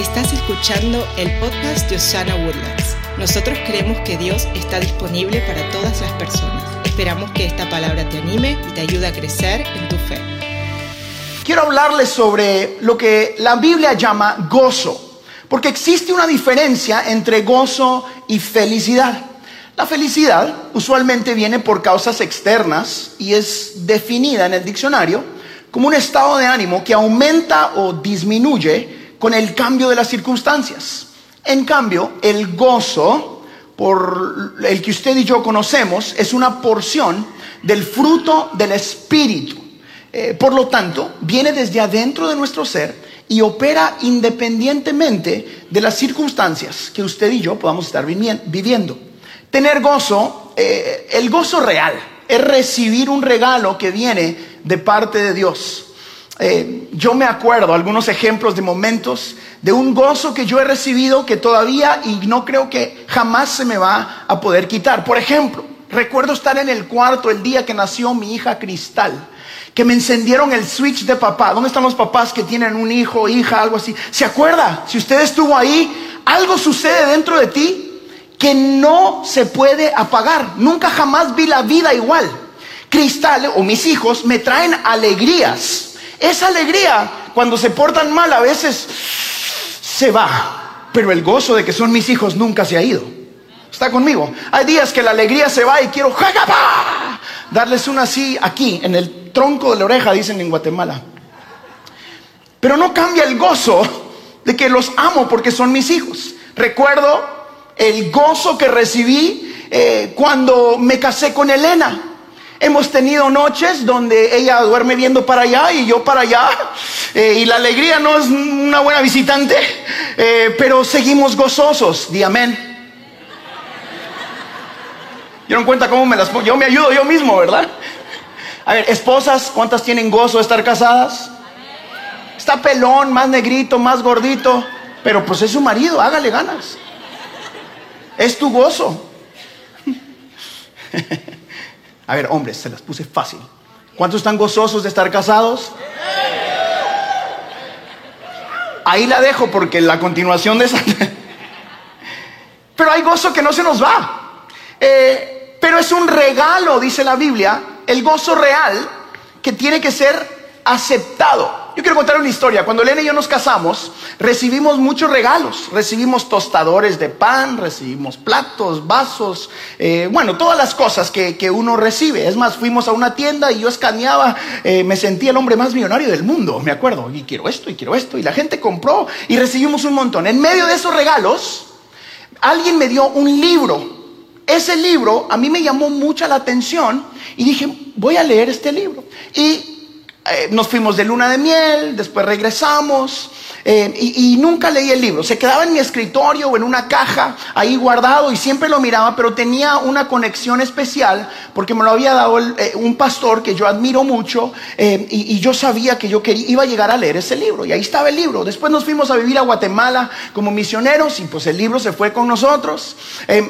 Estás escuchando el podcast de Osana Woodlands. Nosotros creemos que Dios está disponible para todas las personas. Esperamos que esta palabra te anime y te ayude a crecer en tu fe. Quiero hablarles sobre lo que la Biblia llama gozo, porque existe una diferencia entre gozo y felicidad. La felicidad usualmente viene por causas externas y es definida en el diccionario como un estado de ánimo que aumenta o disminuye con el cambio de las circunstancias. En cambio, el gozo, por el que usted y yo conocemos, es una porción del fruto del Espíritu. Eh, por lo tanto, viene desde adentro de nuestro ser y opera independientemente de las circunstancias que usted y yo podamos estar viviendo. Tener gozo, eh, el gozo real, es recibir un regalo que viene de parte de Dios. Eh, yo me acuerdo algunos ejemplos de momentos de un gozo que yo he recibido que todavía y no creo que jamás se me va a poder quitar. Por ejemplo, recuerdo estar en el cuarto el día que nació mi hija Cristal, que me encendieron el switch de papá. ¿Dónde están los papás que tienen un hijo, hija, algo así? ¿Se acuerda? Si usted estuvo ahí, algo sucede dentro de ti que no se puede apagar. Nunca jamás vi la vida igual. Cristal o mis hijos me traen alegrías esa alegría, cuando se portan mal, a veces se va. Pero el gozo de que son mis hijos nunca se ha ido. ¿Está conmigo? Hay días que la alegría se va y quiero darles una así aquí, en el tronco de la oreja, dicen en Guatemala. Pero no cambia el gozo de que los amo porque son mis hijos. Recuerdo el gozo que recibí eh, cuando me casé con Elena. Hemos tenido noches donde ella duerme viendo para allá y yo para allá. Eh, y la alegría no es una buena visitante, eh, pero seguimos gozosos. Di amén. ¿Dieron cuenta cómo me las pongo? Yo me ayudo yo mismo, ¿verdad? A ver, esposas, ¿cuántas tienen gozo de estar casadas? Está pelón, más negrito, más gordito, pero pues es su marido, hágale ganas. Es tu gozo. A ver, hombres, se las puse fácil. ¿Cuántos están gozosos de estar casados? Ahí la dejo porque la continuación de esa... Pero hay gozo que no se nos va. Eh, pero es un regalo, dice la Biblia, el gozo real que tiene que ser aceptado. Yo quiero contar una historia. Cuando Elena y yo nos casamos, recibimos muchos regalos. Recibimos tostadores de pan, recibimos platos, vasos, eh, bueno, todas las cosas que, uno recibe. Es más, fuimos a una tienda y yo escaneaba, eh, me sentía el hombre más millonario del mundo, me acuerdo. Y quiero esto, y quiero esto. Y la gente compró y recibimos un montón. En medio de esos regalos, alguien me dio un libro. Ese libro a mí me llamó mucha la atención y dije, voy a leer este libro. Y eh, nos fuimos de luna de miel, después regresamos eh, y, nunca leí el libro. Se quedaba en mi escritorio o en una caja ahí guardado y siempre lo miraba, pero tenía una conexión especial porque me lo había dado eh, un pastor que yo admiro mucho y, yo sabía que yo quería, iba a llegar a leer ese libro y ahí estaba el libro. Después nos fuimos a vivir a Guatemala como misioneros y pues el libro se fue con nosotros.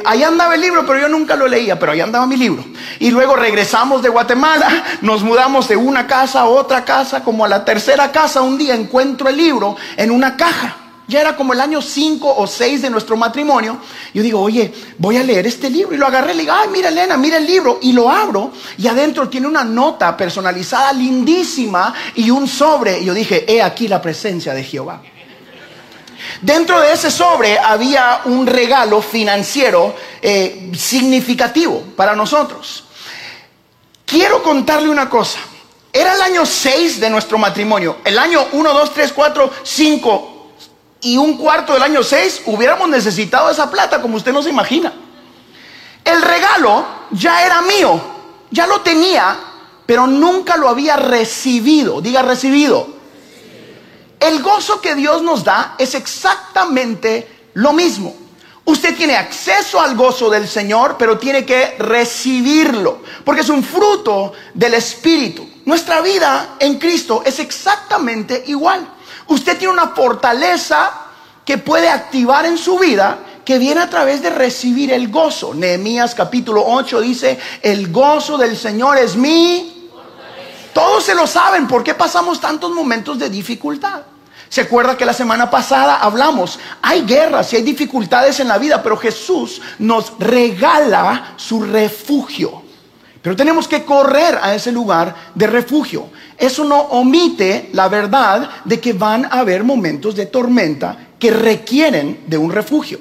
ahí andaba el libro, pero yo nunca lo leía, pero ahí andaba mi libro. Y luego regresamos de Guatemala, nos mudamos de una casa a otra casa, como a la tercera casa, un día encuentro el libro una caja. Ya era como el año 5 o 6 de nuestro matrimonio. Yo digo, oye, voy a leer este libro. Y lo agarré le digo, ay, mira Elena, mira el libro. Y lo abro y adentro tiene una nota personalizada lindísima y un sobre. Y yo dije, he aquí la presencia de Jehová. Dentro de ese sobre había un regalo financiero eh, significativo para nosotros. Quiero contarle una cosa. Era el año 6 de nuestro matrimonio. El año 1, 2, 3, 4, 5 y un cuarto del año 6 hubiéramos necesitado esa plata como usted no se imagina. El regalo ya era mío, ya lo tenía, pero nunca lo había recibido. Diga recibido. El gozo que Dios nos da es exactamente lo mismo. Usted tiene acceso al gozo del Señor, pero tiene que recibirlo, porque es un fruto del Espíritu. Nuestra vida en Cristo es exactamente igual. Usted tiene una fortaleza que puede activar en su vida que viene a través de recibir el gozo. Nehemías capítulo 8 dice, el gozo del Señor es mi... Todos se lo saben, ¿por qué pasamos tantos momentos de dificultad? Se acuerda que la semana pasada hablamos, hay guerras y hay dificultades en la vida, pero Jesús nos regala su refugio. Pero tenemos que correr a ese lugar de refugio. Eso no omite la verdad de que van a haber momentos de tormenta que requieren de un refugio.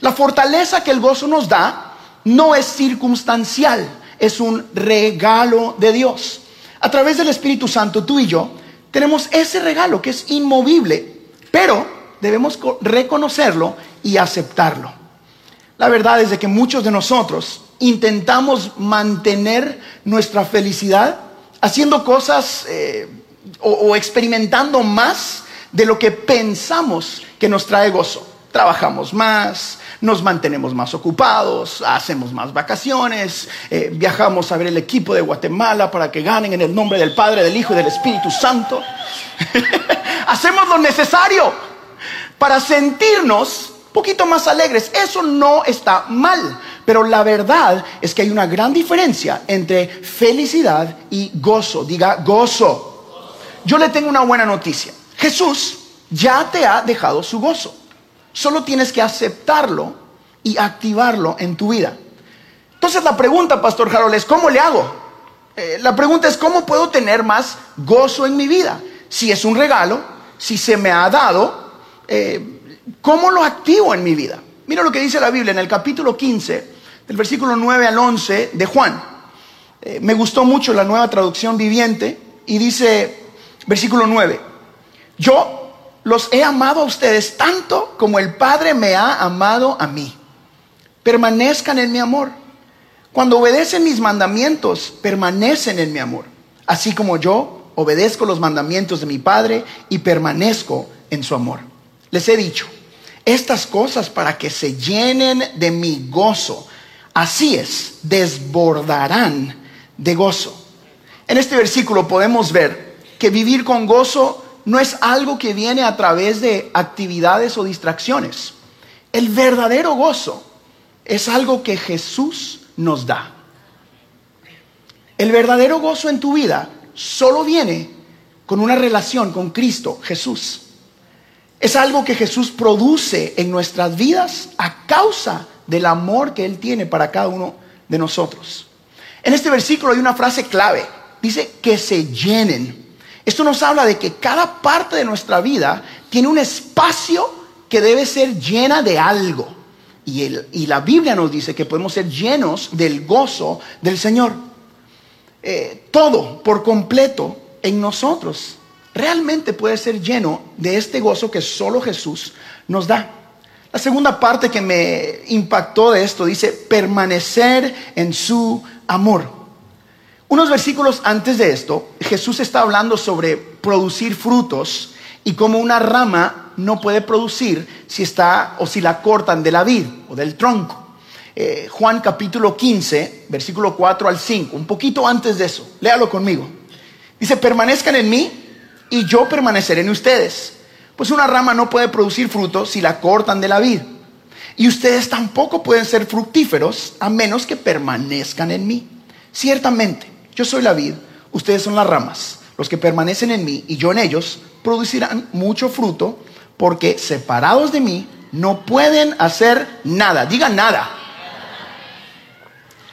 La fortaleza que el gozo nos da no es circunstancial, es un regalo de Dios. A través del Espíritu Santo, tú y yo tenemos ese regalo que es inmovible, pero debemos reconocerlo y aceptarlo. La verdad es de que muchos de nosotros intentamos mantener nuestra felicidad haciendo cosas eh, o, o experimentando más de lo que pensamos que nos trae gozo. Trabajamos más, nos mantenemos más ocupados, hacemos más vacaciones, eh, viajamos a ver el equipo de Guatemala para que ganen en el nombre del Padre, del Hijo y del Espíritu Santo. hacemos lo necesario para sentirnos poquito más alegres. Eso no está mal, pero la verdad es que hay una gran diferencia entre felicidad y gozo. Diga gozo. Yo le tengo una buena noticia. Jesús ya te ha dejado su gozo. Solo tienes que aceptarlo y activarlo en tu vida. Entonces la pregunta, Pastor Harold, es ¿cómo le hago? Eh, la pregunta es ¿cómo puedo tener más gozo en mi vida? Si es un regalo, si se me ha dado, eh, ¿cómo lo activo en mi vida? Mira lo que dice la Biblia en el capítulo 15, del versículo 9 al 11 de Juan. Eh, me gustó mucho la nueva traducción viviente y dice, versículo 9, yo los he amado a ustedes tanto como el Padre me ha amado a mí. Permanezcan en mi amor. Cuando obedecen mis mandamientos, permanecen en mi amor. Así como yo obedezco los mandamientos de mi Padre y permanezco en su amor. Les he dicho estas cosas para que se llenen de mi gozo. Así es, desbordarán de gozo. En este versículo podemos ver que vivir con gozo no es algo que viene a través de actividades o distracciones. El verdadero gozo es algo que Jesús nos da. El verdadero gozo en tu vida solo viene con una relación con Cristo Jesús. Es algo que Jesús produce en nuestras vidas a causa del amor que Él tiene para cada uno de nosotros. En este versículo hay una frase clave. Dice que se llenen. Esto nos habla de que cada parte de nuestra vida tiene un espacio que debe ser llena de algo. Y, la Biblia nos dice que podemos ser llenos del gozo del Señor. Eh, todo por completo en nosotros realmente puede ser lleno de este gozo que solo Jesús nos da. La segunda parte que me impactó de esto dice permanecer en su amor. Unos versículos antes de esto, Jesús está hablando sobre producir frutos y cómo una rama no puede producir si está o si la cortan de la vid o del tronco. Eh, Juan capítulo 15, versículo 4 al 5, un poquito antes de eso, léalo conmigo. Dice, permanezcan en mí y yo permaneceré en ustedes. Pues una rama no puede producir frutos si la cortan de la vid. Y ustedes tampoco pueden ser fructíferos a menos que permanezcan en mí. Ciertamente, yo soy la vid, ustedes son las ramas. Los que permanecen en mí y yo en ellos producirán mucho fruto, porque separados de mí no pueden hacer nada. Digan nada.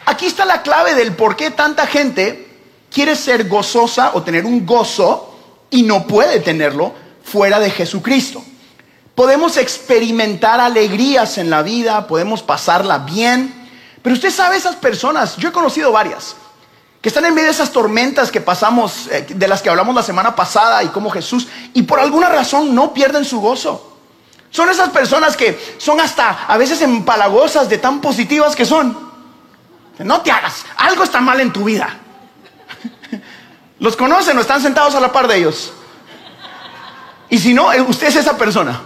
Aquí está la clave del por qué tanta gente quiere ser gozosa o tener un gozo y no puede tenerlo fuera de Jesucristo. Podemos experimentar alegrías en la vida, podemos pasarla bien, pero usted sabe esas personas, yo he conocido varias, que están en medio de esas tormentas que pasamos, eh, de las que hablamos la semana pasada y como Jesús, y por alguna razón no pierden su gozo. Son esas personas que son hasta a veces empalagosas de tan positivas que son. No te hagas, algo está mal en tu vida. ¿Los conocen o están sentados a la par de ellos? Y si no, eh, usted es esa persona.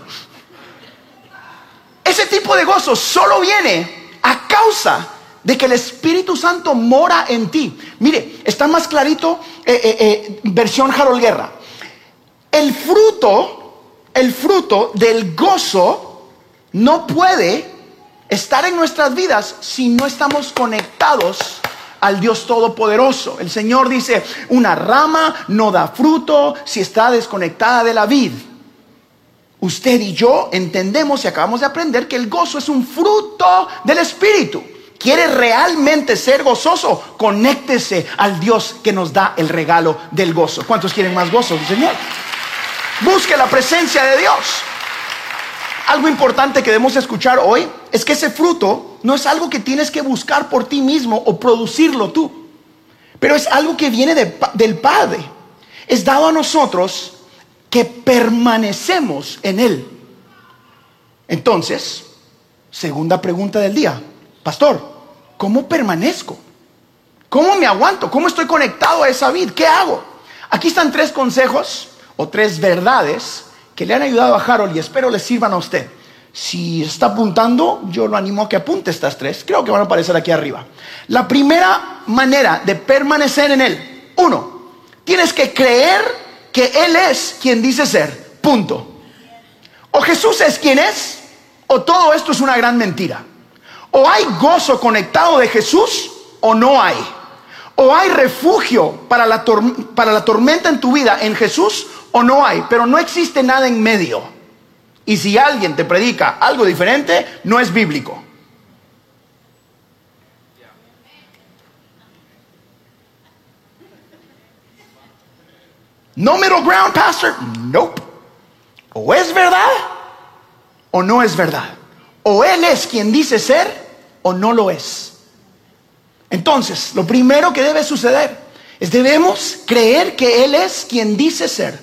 Ese tipo de gozo solo viene a causa de que el Espíritu Santo mora en ti. Mire, está más clarito eh, eh, eh, versión Harold Guerra. El fruto, el fruto del gozo no puede estar en nuestras vidas si no estamos conectados al Dios Todopoderoso. El Señor dice, una rama no da fruto si está desconectada de la vid. usted y yo entendemos y acabamos de aprender que el gozo es un fruto del Espíritu. ¿Quiere realmente ser gozoso? Conéctese al Dios que nos da el regalo del gozo. ¿Cuántos quieren más gozo, Señor? Busque la presencia de Dios. Algo importante que debemos escuchar hoy es que ese fruto no es algo que tienes que buscar por ti mismo o producirlo tú, pero es algo que viene del Padre. Es dado a nosotros que permanecemos en Él. Entonces, segunda pregunta del día, pastor, ¿cómo permanezco? ¿Cómo me aguanto? ¿Cómo estoy conectado a esa vid? ¿Qué hago? Aquí están tres consejos o tres verdades que le han ayudado a Harold y espero le sirvan a usted. Si está apuntando, yo lo animo a que apunte estas tres. Creo que van a aparecer aquí arriba. La primera manera de permanecer en Él. Uno, tienes que creer que Él es quien dice ser. Punto. O Jesús es quien es, o todo esto es una gran mentira. O hay gozo conectado de Jesús, o no hay. O hay refugio para la, para la tormenta en tu vida en Jesús, o no hay. Pero no existe nada en medio. Y si alguien te predica algo diferente, no es bíblico. No middle ground, pastor. Nope. O es verdad o no es verdad. O Él es quien dice ser o no lo es. Entonces, lo primero que debe suceder es debemos creer que Él es quien dice ser.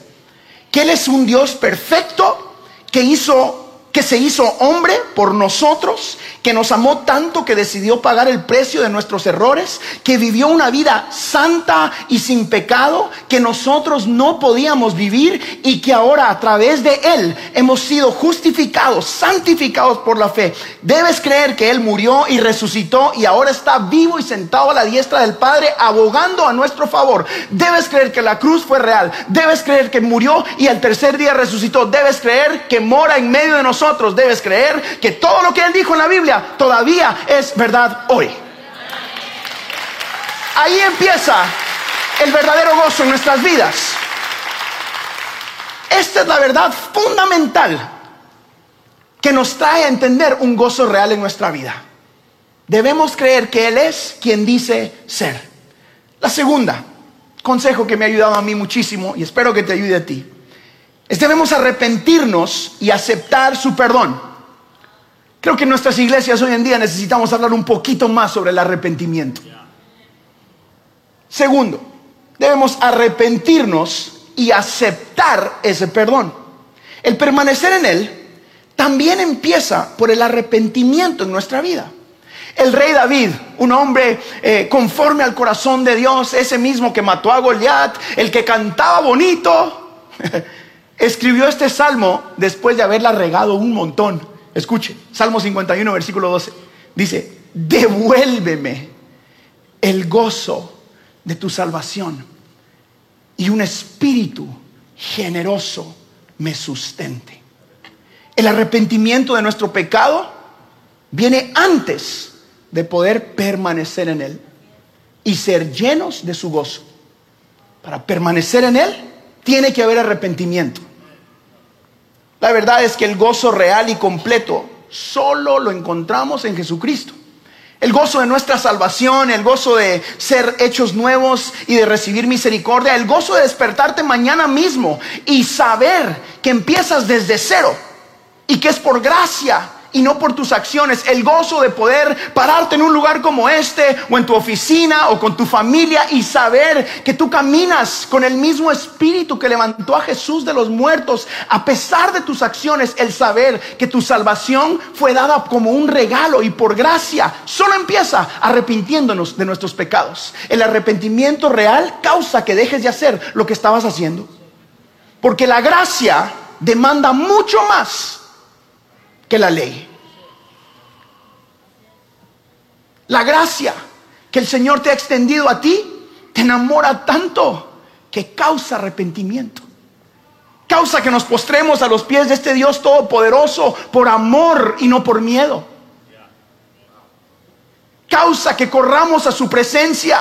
Que Él es un Dios perfecto que hizo que se hizo hombre por nosotros, que nos amó tanto que decidió pagar el precio de nuestros errores, que vivió una vida santa y sin pecado, que nosotros no podíamos vivir y que ahora a través de Él hemos sido justificados, santificados por la fe. Debes creer que Él murió y resucitó y ahora está vivo y sentado a la diestra del Padre, abogando a nuestro favor. Debes creer que la cruz fue real. Debes creer que murió y al tercer día resucitó. Debes creer que mora en medio de nosotros debes creer que todo lo que Él dijo en la Biblia todavía es verdad hoy. Ahí empieza el verdadero gozo en nuestras vidas. Esta es la verdad fundamental que nos trae a entender un gozo real en nuestra vida. Debemos creer que Él es quien dice ser. La segunda, consejo que me ha ayudado a mí muchísimo y espero que te ayude a ti, es debemos arrepentirnos y aceptar su perdón. Creo que en nuestras iglesias hoy en día necesitamos hablar un poquito más sobre el arrepentimiento. Segundo, debemos arrepentirnos y aceptar ese perdón. El permanecer en él también empieza por el arrepentimiento en nuestra vida. El rey David, un hombre eh, conforme al corazón de Dios, ese mismo que mató a Goliat, el que cantaba bonito, escribió este salmo después de haberla regado un montón. Escuche, Salmo 51, versículo 12. Dice, devuélveme el gozo de tu salvación y un espíritu generoso me sustente. El arrepentimiento de nuestro pecado viene antes de poder permanecer en él y ser llenos de su gozo. Para permanecer en él tiene que haber arrepentimiento. La verdad es que el gozo real y completo solo lo encontramos en Jesucristo. El gozo de nuestra salvación, el gozo de ser hechos nuevos y de recibir misericordia, el gozo de despertarte mañana mismo y saber que empiezas desde cero y que es por gracia y no por tus acciones. El gozo de poder pararte en un lugar como este o en tu oficina o con tu familia y saber que tú caminas con el mismo espíritu que levantó a Jesús de los muertos. A pesar de tus acciones, el saber que tu salvación fue dada como un regalo y por gracia, solo empieza arrepintiéndonos de nuestros pecados. El arrepentimiento real causa que dejes de hacer lo que estabas haciendo. Porque la gracia demanda mucho más que la ley. La gracia que el Señor te ha extendido a ti te enamora tanto que causa arrepentimiento. Causa que nos postremos a los pies de este Dios todopoderoso por amor y no por miedo. Causa que corramos a su presencia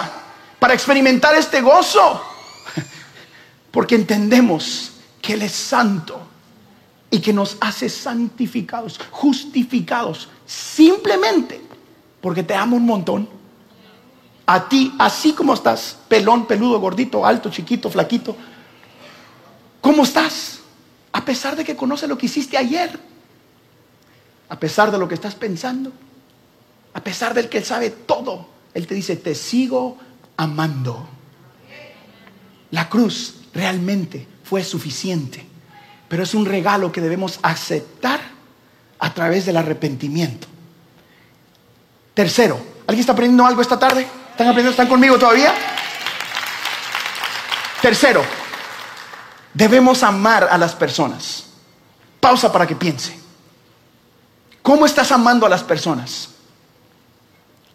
para experimentar este gozo. Porque entendemos que Él es santo y que nos hace santificados, justificados, simplemente porque te amo un montón. A ti, así como estás, pelón, peludo, gordito, alto, chiquito, flaquito, ¿cómo estás? A pesar de que conoce lo que hiciste ayer, a pesar de lo que estás pensando, a pesar del que Él sabe todo, Él te dice, te sigo amando. La cruz realmente fue suficiente, pero es un regalo que debemos aceptar a través del arrepentimiento. Tercero, ¿alguien está aprendiendo algo esta tarde? ¿Están aprendiendo? ¿Están conmigo todavía? Tercero, debemos amar a las personas. Pausa para que piense. ¿Cómo estás amando a las personas?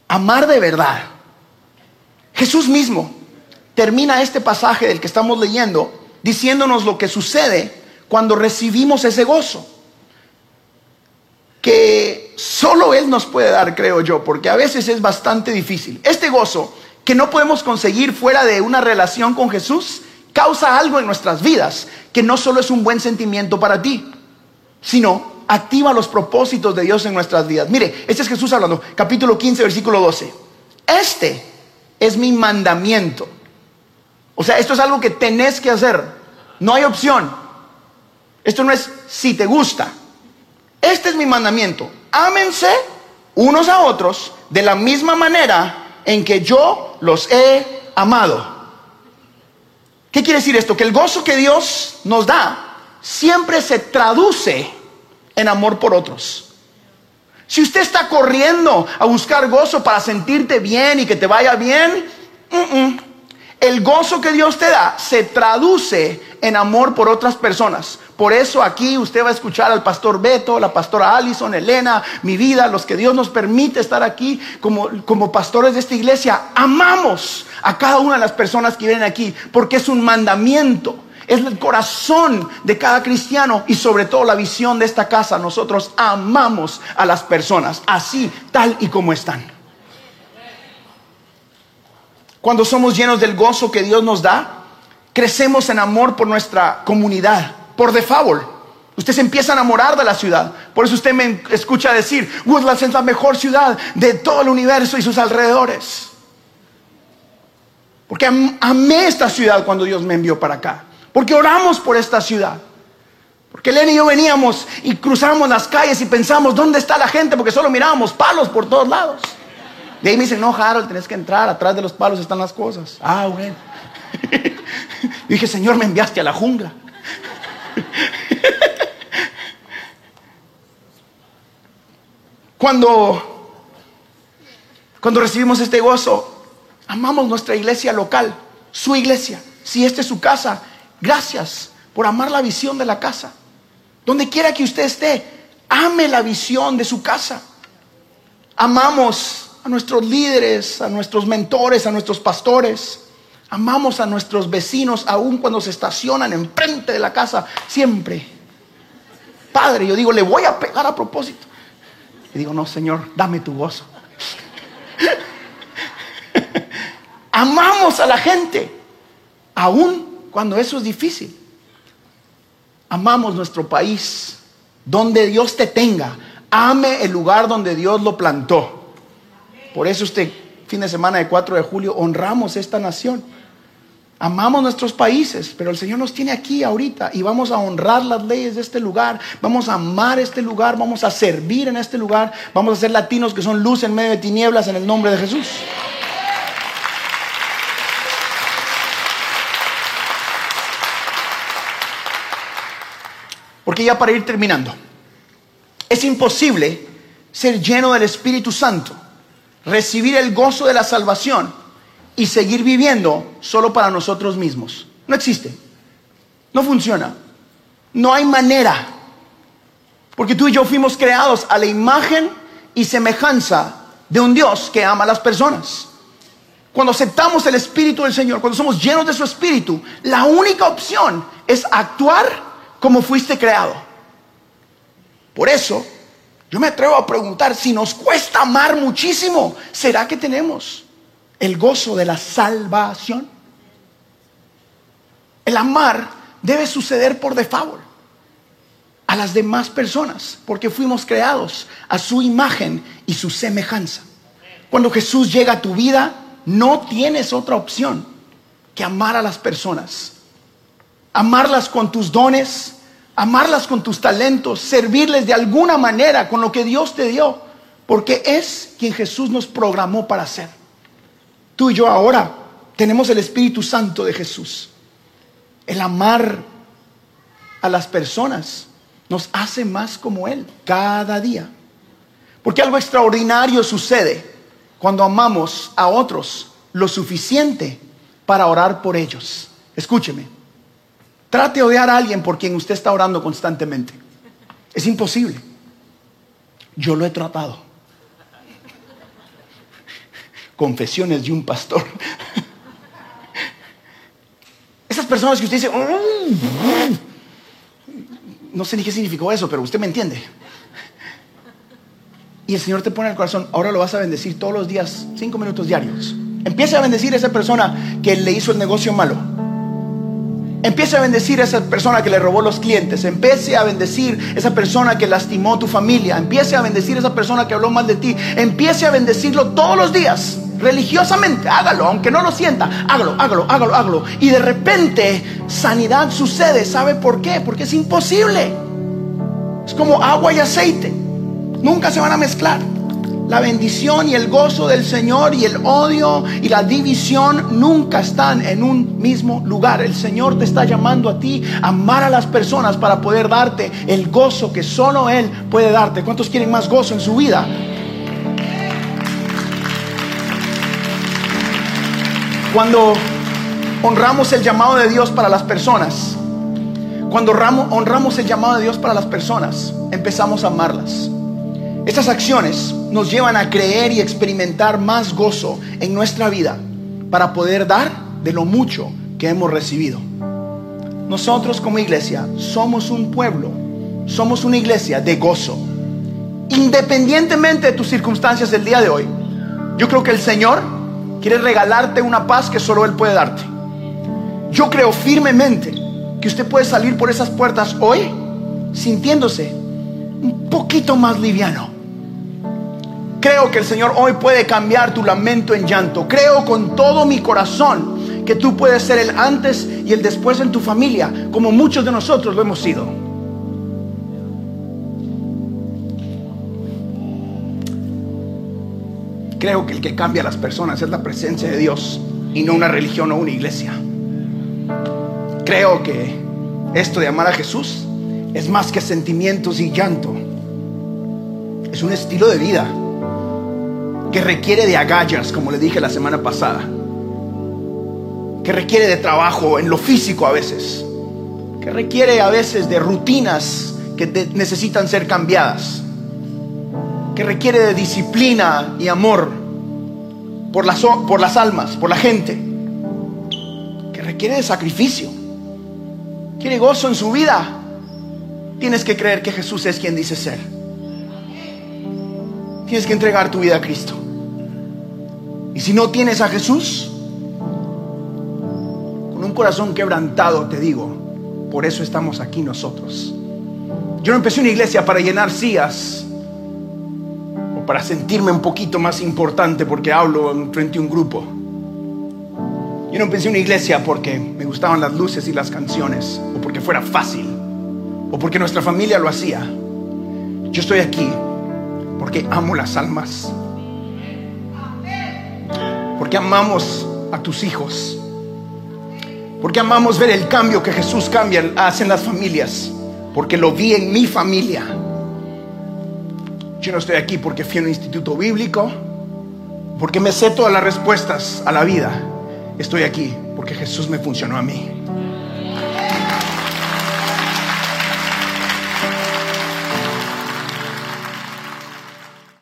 Amar de verdad. Jesús mismo termina este pasaje del que estamos leyendo diciéndonos lo que sucede cuando recibimos ese gozo. Que solo Él nos puede dar, creo yo, porque a veces es bastante difícil. Este gozo que no podemos conseguir fuera de una relación con Jesús causa algo en nuestras vidas que no solo es un buen sentimiento para ti, sino activa los propósitos de Dios en nuestras vidas. Mire, este es Jesús hablando, capítulo 15, versículo 12. Este es mi mandamiento. O sea, esto es algo que tenés que hacer. No hay opción. Esto no es si te gusta. Este es mi mandamiento. Ámense unos a otros de la misma manera en que yo los he amado. ¿Qué quiere decir esto? Que el gozo que Dios nos da siempre se traduce en amor por otros. Si usted está corriendo a buscar gozo para sentirte bien y que te vaya bien, el gozo que Dios te da se traduce en amor por otras personas. Por eso aquí usted va a escuchar al pastor Beto, la pastora Allison, Elena, mi vida, los que Dios nos permite estar aquí como, como pastores de esta iglesia. Amamos a cada una de las personas que vienen aquí porque es un mandamiento es el corazón de cada cristiano y sobre todo la visión de esta casa. Nosotros amamos a las personas así, tal y como están. Cuando somos llenos del gozo que Dios nos da, crecemos en amor por nuestra comunidad, por default. Usted se empieza a enamorar de la ciudad. Por eso usted me escucha decir, Woodlands es la mejor ciudad de todo el universo y sus alrededores. Porque amé esta ciudad cuando Dios me envió para acá. Porque oramos por esta ciudad. Porque Elena y yo veníamos y cruzamos las calles y pensamos, ¿dónde está la gente? Porque solo mirábamos palos por todos lados. De ahí me dicen, no, Harold, tenés que entrar, atrás de los palos están las cosas. Ah, bueno. dije, Señor, me enviaste a la jungla. cuando, cuando recibimos este gozo, amamos nuestra iglesia local, su iglesia. Si esta es su casa, Gracias por amar la visión de la casa. Donde quiera que usted esté, ame la visión de su casa. Amamos a nuestros líderes, a nuestros mentores, a nuestros pastores. Amamos a nuestros vecinos, aun cuando se estacionan enfrente de la casa, siempre. Padre, yo digo, le voy a pegar a propósito. Y digo, no, Señor, dame tu gozo. Amamos a la gente, aún cuando eso es difícil. Amamos nuestro país, donde Dios te tenga. Ame el lugar donde Dios lo plantó. Por eso este fin de semana de 4 de julio honramos esta nación. Amamos nuestros países, pero el Señor nos tiene aquí ahorita y vamos a honrar las leyes de este lugar, vamos a amar este lugar, vamos a servir en este lugar, vamos a ser latinos que son luz en medio de tinieblas en el nombre de Jesús. Porque ya para ir terminando, es imposible ser lleno del Espíritu Santo, recibir el gozo de la salvación y seguir viviendo solo para nosotros mismos. No existe. No funciona. No hay manera. Porque tú y yo fuimos creados a la imagen y semejanza de un Dios que ama a las personas. Cuando aceptamos el Espíritu del Señor, cuando somos llenos de su Espíritu, la única opción es actuar como fuiste creado. Por eso, yo me atrevo a preguntar, si nos cuesta amar muchísimo, ¿será que tenemos el gozo de la salvación? El amar debe suceder por default. A las demás personas, porque fuimos creados a su imagen y su semejanza. Cuando Jesús llega a tu vida, no tienes otra opción que amar a las personas. Amarlas con tus dones, amarlas con tus talentos, servirles de alguna manera con lo que Dios te dio, porque es quien Jesús nos programó para ser. Tú y yo ahora tenemos el Espíritu Santo de Jesús. El amar a las personas nos hace más como Él cada día. Porque algo extraordinario sucede cuando amamos a otros lo suficiente para orar por ellos. Escúcheme, trate de odiar a alguien por quien usted está orando constantemente. Es imposible. Yo lo he tratado. Confesiones de un pastor. Esas personas que usted dice, mm, no sé ni qué significó eso, pero usted me entiende. Y el Señor te pone el corazón, ahora lo vas a bendecir todos los días, cinco minutos diarios. Empiece a bendecir a esa persona que le hizo el negocio malo. Empiece a bendecir a esa persona que le robó los clientes. Empiece a bendecir a esa persona que lastimó tu familia. Empiece a bendecir a esa persona que habló mal de ti. Empiece a bendecirlo todos los días. Religiosamente, hágalo, aunque no lo sienta. Hágalo, hágalo, hágalo, hágalo. Y de repente sanidad sucede. ¿Sabe por qué? Porque es imposible. Es como agua y aceite. Nunca se van a mezclar. La bendición y el gozo del Señor y el odio y la división nunca están en un mismo lugar. El Señor te está llamando a ti a amar a las personas para poder darte el gozo que solo Él puede darte. ¿Cuántos quieren más gozo en su vida? Cuando honramos el llamado de Dios para las personas, cuando honramos el llamado de Dios para las personas, empezamos a amarlas. Estas acciones nos llevan a creer y experimentar más gozo en nuestra vida para poder dar de lo mucho que hemos recibido. Nosotros como iglesia somos un pueblo, somos una iglesia de gozo. Independientemente de tus circunstancias del día de hoy, yo creo que el Señor quiere regalarte una paz que solo Él puede darte. Yo creo firmemente que usted puede salir por esas puertas hoy sintiéndose un poquito más liviano Creo que el Señor hoy puede cambiar tu lamento en llanto. Creo con todo mi corazón que tú puedes ser el antes y el después en tu familia, como muchos de nosotros lo hemos sido. Creo que el que cambia a las personas es la presencia de Dios y no una religión o una iglesia. Creo que esto de amar a Jesús es más que sentimientos y llanto. Es un estilo de vida que requiere de agallas, como le dije la semana pasada, que requiere de trabajo en lo físico a veces, que requiere a veces de rutinas que necesitan ser cambiadas, que requiere de disciplina y amor por las, por las almas, por la gente, que requiere de sacrificio, quiere gozo en su vida, tienes que creer que Jesús es quien dice ser. Tienes que entregar tu vida a Cristo. Y si no tienes a Jesús, con un corazón quebrantado te digo, por eso estamos aquí nosotros. Yo no empecé una iglesia para llenar sillas o para sentirme un poquito más importante porque hablo frente a un grupo. Yo no empecé una iglesia porque me gustaban las luces y las canciones o porque fuera fácil o porque nuestra familia lo hacía. Yo estoy aquí porque amo las almas. Porque amamos a tus hijos. Porque amamos ver el cambio que Jesús cambia, hace en las familias. Porque lo vi en mi familia. Yo no estoy aquí porque fui a un instituto bíblico. Porque me sé todas las respuestas a la vida. Estoy aquí porque Jesús me funcionó a mí.